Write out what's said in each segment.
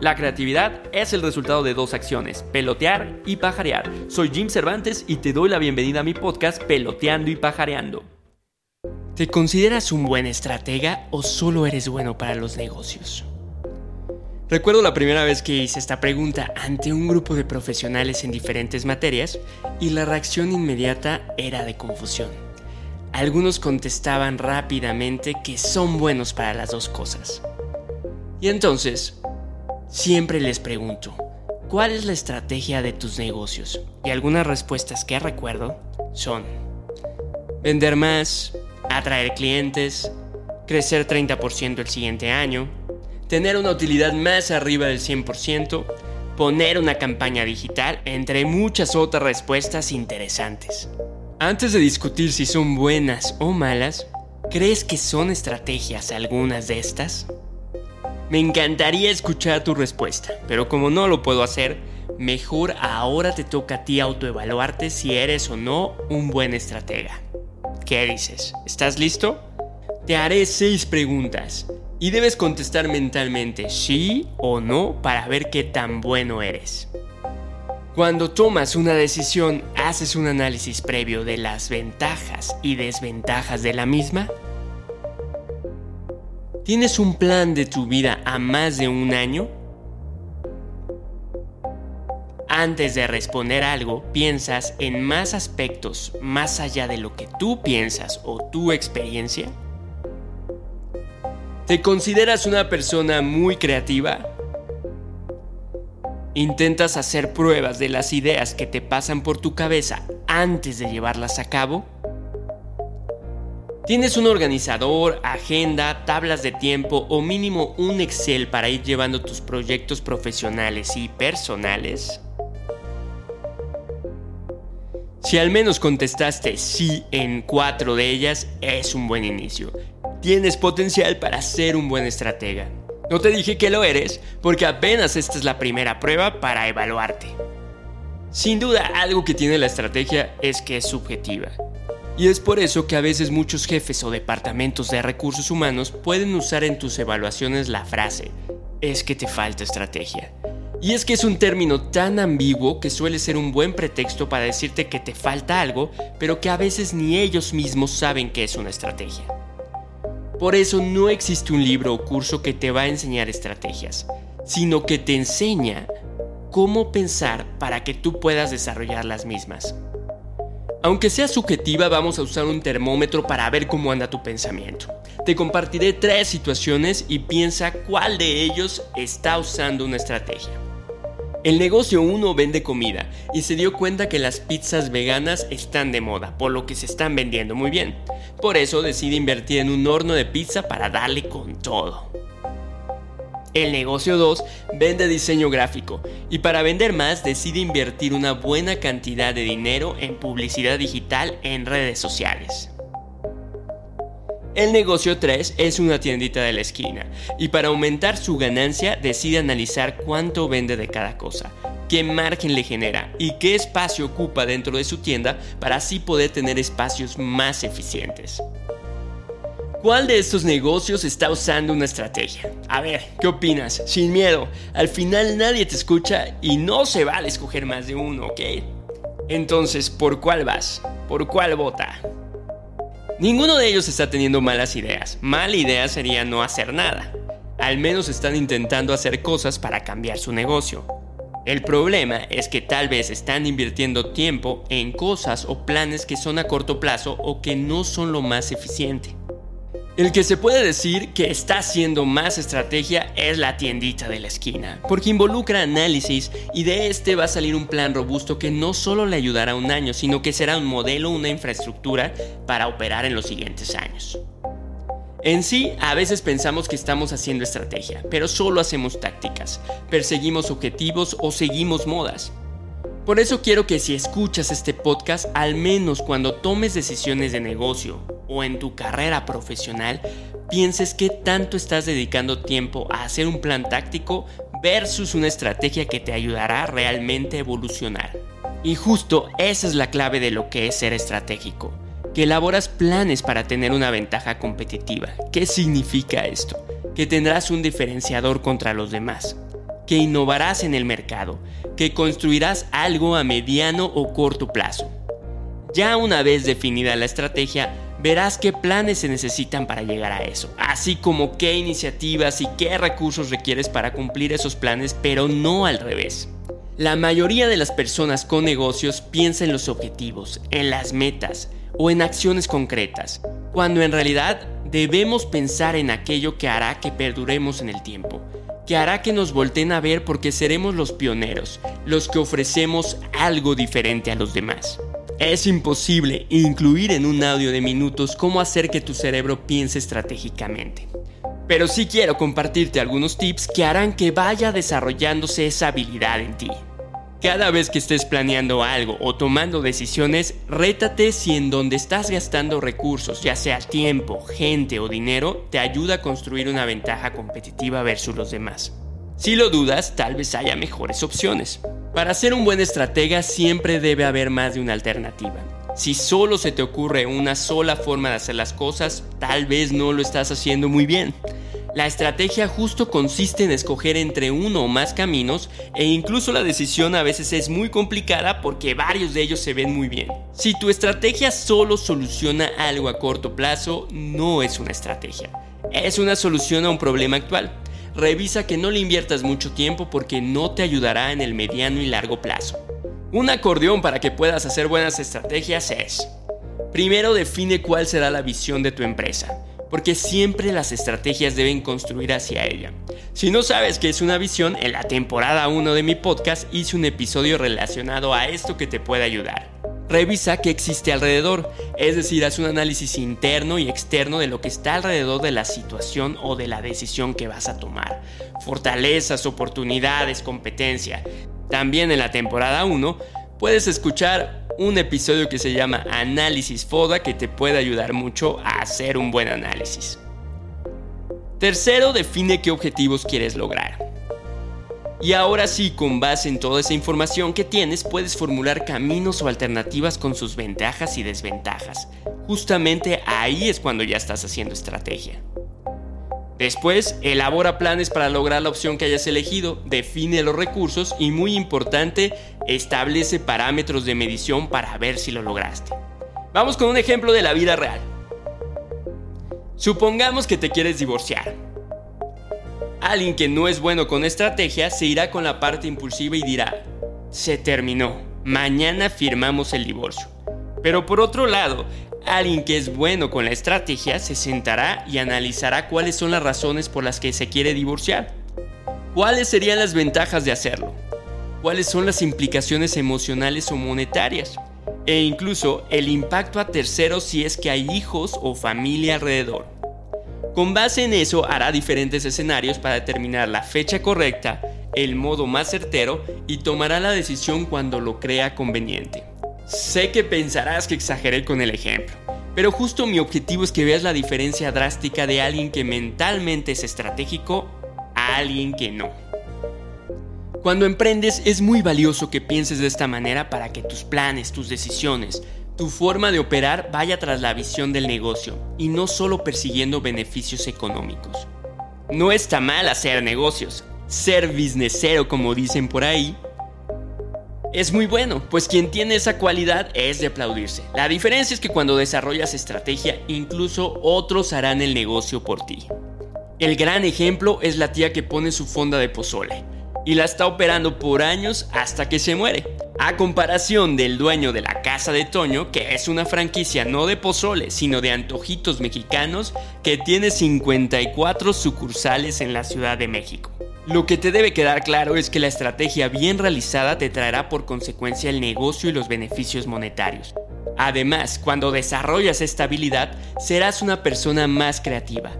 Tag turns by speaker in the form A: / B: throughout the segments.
A: La creatividad es el resultado de dos acciones, pelotear y pajarear. Soy Jim Cervantes y te doy la bienvenida a mi podcast Peloteando y Pajareando. ¿Te consideras un buen estratega o solo eres bueno para los negocios? Recuerdo la primera vez que hice esta pregunta ante un grupo de profesionales en diferentes materias y la reacción inmediata era de confusión. Algunos contestaban rápidamente que son buenos para las dos cosas. Y entonces, Siempre les pregunto, ¿cuál es la estrategia de tus negocios? Y algunas respuestas que recuerdo son vender más, atraer clientes, crecer 30% el siguiente año, tener una utilidad más arriba del 100%, poner una campaña digital, entre muchas otras respuestas interesantes. Antes de discutir si son buenas o malas, ¿crees que son estrategias algunas de estas? Me encantaría escuchar tu respuesta, pero como no lo puedo hacer, mejor ahora te toca a ti autoevaluarte si eres o no un buen estratega. ¿Qué dices? ¿Estás listo? Te haré seis preguntas y debes contestar mentalmente sí o no para ver qué tan bueno eres. Cuando tomas una decisión, ¿haces un análisis previo de las ventajas y desventajas de la misma? ¿Tienes un plan de tu vida a más de un año? Antes de responder algo, piensas en más aspectos más allá de lo que tú piensas o tu experiencia. ¿Te consideras una persona muy creativa? ¿Intentas hacer pruebas de las ideas que te pasan por tu cabeza antes de llevarlas a cabo? ¿Tienes un organizador, agenda, tablas de tiempo o mínimo un Excel para ir llevando tus proyectos profesionales y personales? Si al menos contestaste sí en cuatro de ellas, es un buen inicio. Tienes potencial para ser un buen estratega. No te dije que lo eres, porque apenas esta es la primera prueba para evaluarte. Sin duda, algo que tiene la estrategia es que es subjetiva. Y es por eso que a veces muchos jefes o departamentos de recursos humanos pueden usar en tus evaluaciones la frase, es que te falta estrategia. Y es que es un término tan ambiguo que suele ser un buen pretexto para decirte que te falta algo, pero que a veces ni ellos mismos saben que es una estrategia. Por eso no existe un libro o curso que te va a enseñar estrategias, sino que te enseña cómo pensar para que tú puedas desarrollar las mismas. Aunque sea subjetiva, vamos a usar un termómetro para ver cómo anda tu pensamiento. Te compartiré tres situaciones y piensa cuál de ellos está usando una estrategia. El negocio 1 vende comida y se dio cuenta que las pizzas veganas están de moda, por lo que se están vendiendo muy bien. Por eso decide invertir en un horno de pizza para darle con todo. El negocio 2 vende diseño gráfico y para vender más decide invertir una buena cantidad de dinero en publicidad digital en redes sociales. El negocio 3 es una tiendita de la esquina y para aumentar su ganancia decide analizar cuánto vende de cada cosa, qué margen le genera y qué espacio ocupa dentro de su tienda para así poder tener espacios más eficientes. ¿Cuál de estos negocios está usando una estrategia? A ver, ¿qué opinas? Sin miedo. Al final nadie te escucha y no se vale escoger más de uno, ¿ok? Entonces, ¿por cuál vas? ¿Por cuál vota? Ninguno de ellos está teniendo malas ideas. Mala idea sería no hacer nada. Al menos están intentando hacer cosas para cambiar su negocio. El problema es que tal vez están invirtiendo tiempo en cosas o planes que son a corto plazo o que no son lo más eficiente. El que se puede decir que está haciendo más estrategia es la tiendita de la esquina, porque involucra análisis y de este va a salir un plan robusto que no solo le ayudará un año, sino que será un modelo, una infraestructura para operar en los siguientes años. En sí, a veces pensamos que estamos haciendo estrategia, pero solo hacemos tácticas, perseguimos objetivos o seguimos modas. Por eso quiero que si escuchas este podcast, al menos cuando tomes decisiones de negocio o en tu carrera profesional pienses qué tanto estás dedicando tiempo a hacer un plan táctico versus una estrategia que te ayudará realmente a evolucionar. Y justo esa es la clave de lo que es ser estratégico, que elaboras planes para tener una ventaja competitiva. ¿Qué significa esto? Que tendrás un diferenciador contra los demás. Que innovarás en el mercado, que construirás algo a mediano o corto plazo. Ya una vez definida la estrategia, verás qué planes se necesitan para llegar a eso, así como qué iniciativas y qué recursos requieres para cumplir esos planes, pero no al revés. La mayoría de las personas con negocios piensa en los objetivos, en las metas o en acciones concretas, cuando en realidad debemos pensar en aquello que hará que perduremos en el tiempo, que hará que nos volteen a ver porque seremos los pioneros, los que ofrecemos algo diferente a los demás. Es imposible incluir en un audio de minutos cómo hacer que tu cerebro piense estratégicamente. Pero sí quiero compartirte algunos tips que harán que vaya desarrollándose esa habilidad en ti. Cada vez que estés planeando algo o tomando decisiones, rétate si en donde estás gastando recursos, ya sea tiempo, gente o dinero, te ayuda a construir una ventaja competitiva versus los demás. Si lo dudas, tal vez haya mejores opciones. Para ser un buen estratega siempre debe haber más de una alternativa. Si solo se te ocurre una sola forma de hacer las cosas, tal vez no lo estás haciendo muy bien. La estrategia justo consiste en escoger entre uno o más caminos e incluso la decisión a veces es muy complicada porque varios de ellos se ven muy bien. Si tu estrategia solo soluciona algo a corto plazo, no es una estrategia. Es una solución a un problema actual revisa que no le inviertas mucho tiempo porque no te ayudará en el mediano y largo plazo. Un acordeón para que puedas hacer buenas estrategias es, primero define cuál será la visión de tu empresa, porque siempre las estrategias deben construir hacia ella. Si no sabes qué es una visión, en la temporada 1 de mi podcast hice un episodio relacionado a esto que te puede ayudar. Revisa qué existe alrededor, es decir, haz un análisis interno y externo de lo que está alrededor de la situación o de la decisión que vas a tomar. Fortalezas, oportunidades, competencia. También en la temporada 1 puedes escuchar un episodio que se llama Análisis FODA que te puede ayudar mucho a hacer un buen análisis. Tercero, define qué objetivos quieres lograr. Y ahora sí, con base en toda esa información que tienes, puedes formular caminos o alternativas con sus ventajas y desventajas. Justamente ahí es cuando ya estás haciendo estrategia. Después, elabora planes para lograr la opción que hayas elegido, define los recursos y muy importante, establece parámetros de medición para ver si lo lograste. Vamos con un ejemplo de la vida real. Supongamos que te quieres divorciar. Alguien que no es bueno con estrategia se irá con la parte impulsiva y dirá, se terminó, mañana firmamos el divorcio. Pero por otro lado, alguien que es bueno con la estrategia se sentará y analizará cuáles son las razones por las que se quiere divorciar. ¿Cuáles serían las ventajas de hacerlo? ¿Cuáles son las implicaciones emocionales o monetarias? E incluso el impacto a terceros si es que hay hijos o familia alrededor. Con base en eso hará diferentes escenarios para determinar la fecha correcta, el modo más certero y tomará la decisión cuando lo crea conveniente. Sé que pensarás que exageré con el ejemplo, pero justo mi objetivo es que veas la diferencia drástica de alguien que mentalmente es estratégico a alguien que no. Cuando emprendes es muy valioso que pienses de esta manera para que tus planes, tus decisiones, tu forma de operar vaya tras la visión del negocio y no solo persiguiendo beneficios económicos. No está mal hacer negocios, ser businessero como dicen por ahí, es muy bueno, pues quien tiene esa cualidad es de aplaudirse. La diferencia es que cuando desarrollas estrategia, incluso otros harán el negocio por ti. El gran ejemplo es la tía que pone su fonda de pozole y la está operando por años hasta que se muere. A comparación del dueño de la Casa de Toño, que es una franquicia no de pozole, sino de antojitos mexicanos, que tiene 54 sucursales en la Ciudad de México. Lo que te debe quedar claro es que la estrategia bien realizada te traerá por consecuencia el negocio y los beneficios monetarios. Además, cuando desarrollas esta habilidad, serás una persona más creativa,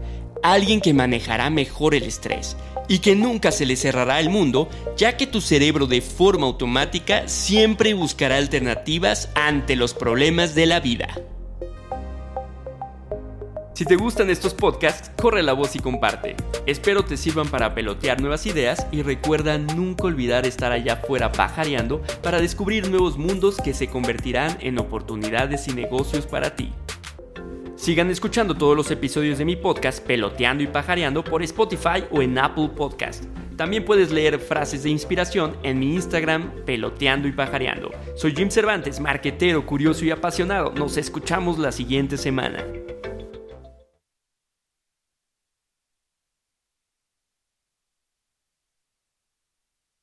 A: alguien que manejará mejor el estrés y que nunca se le cerrará el mundo, ya que tu cerebro de forma automática siempre buscará alternativas ante los problemas de la vida. Si te gustan estos podcasts, corre la voz y comparte. Espero te sirvan para pelotear nuevas ideas y recuerda nunca olvidar estar allá afuera pajareando para descubrir nuevos mundos que se convertirán en oportunidades y negocios para ti. Sigan escuchando todos los episodios de mi podcast Peloteando y Pajareando por Spotify o en Apple Podcast. También puedes leer frases de inspiración en mi Instagram, peloteando y pajareando. Soy Jim Cervantes, marquetero, curioso y apasionado. Nos escuchamos la siguiente semana.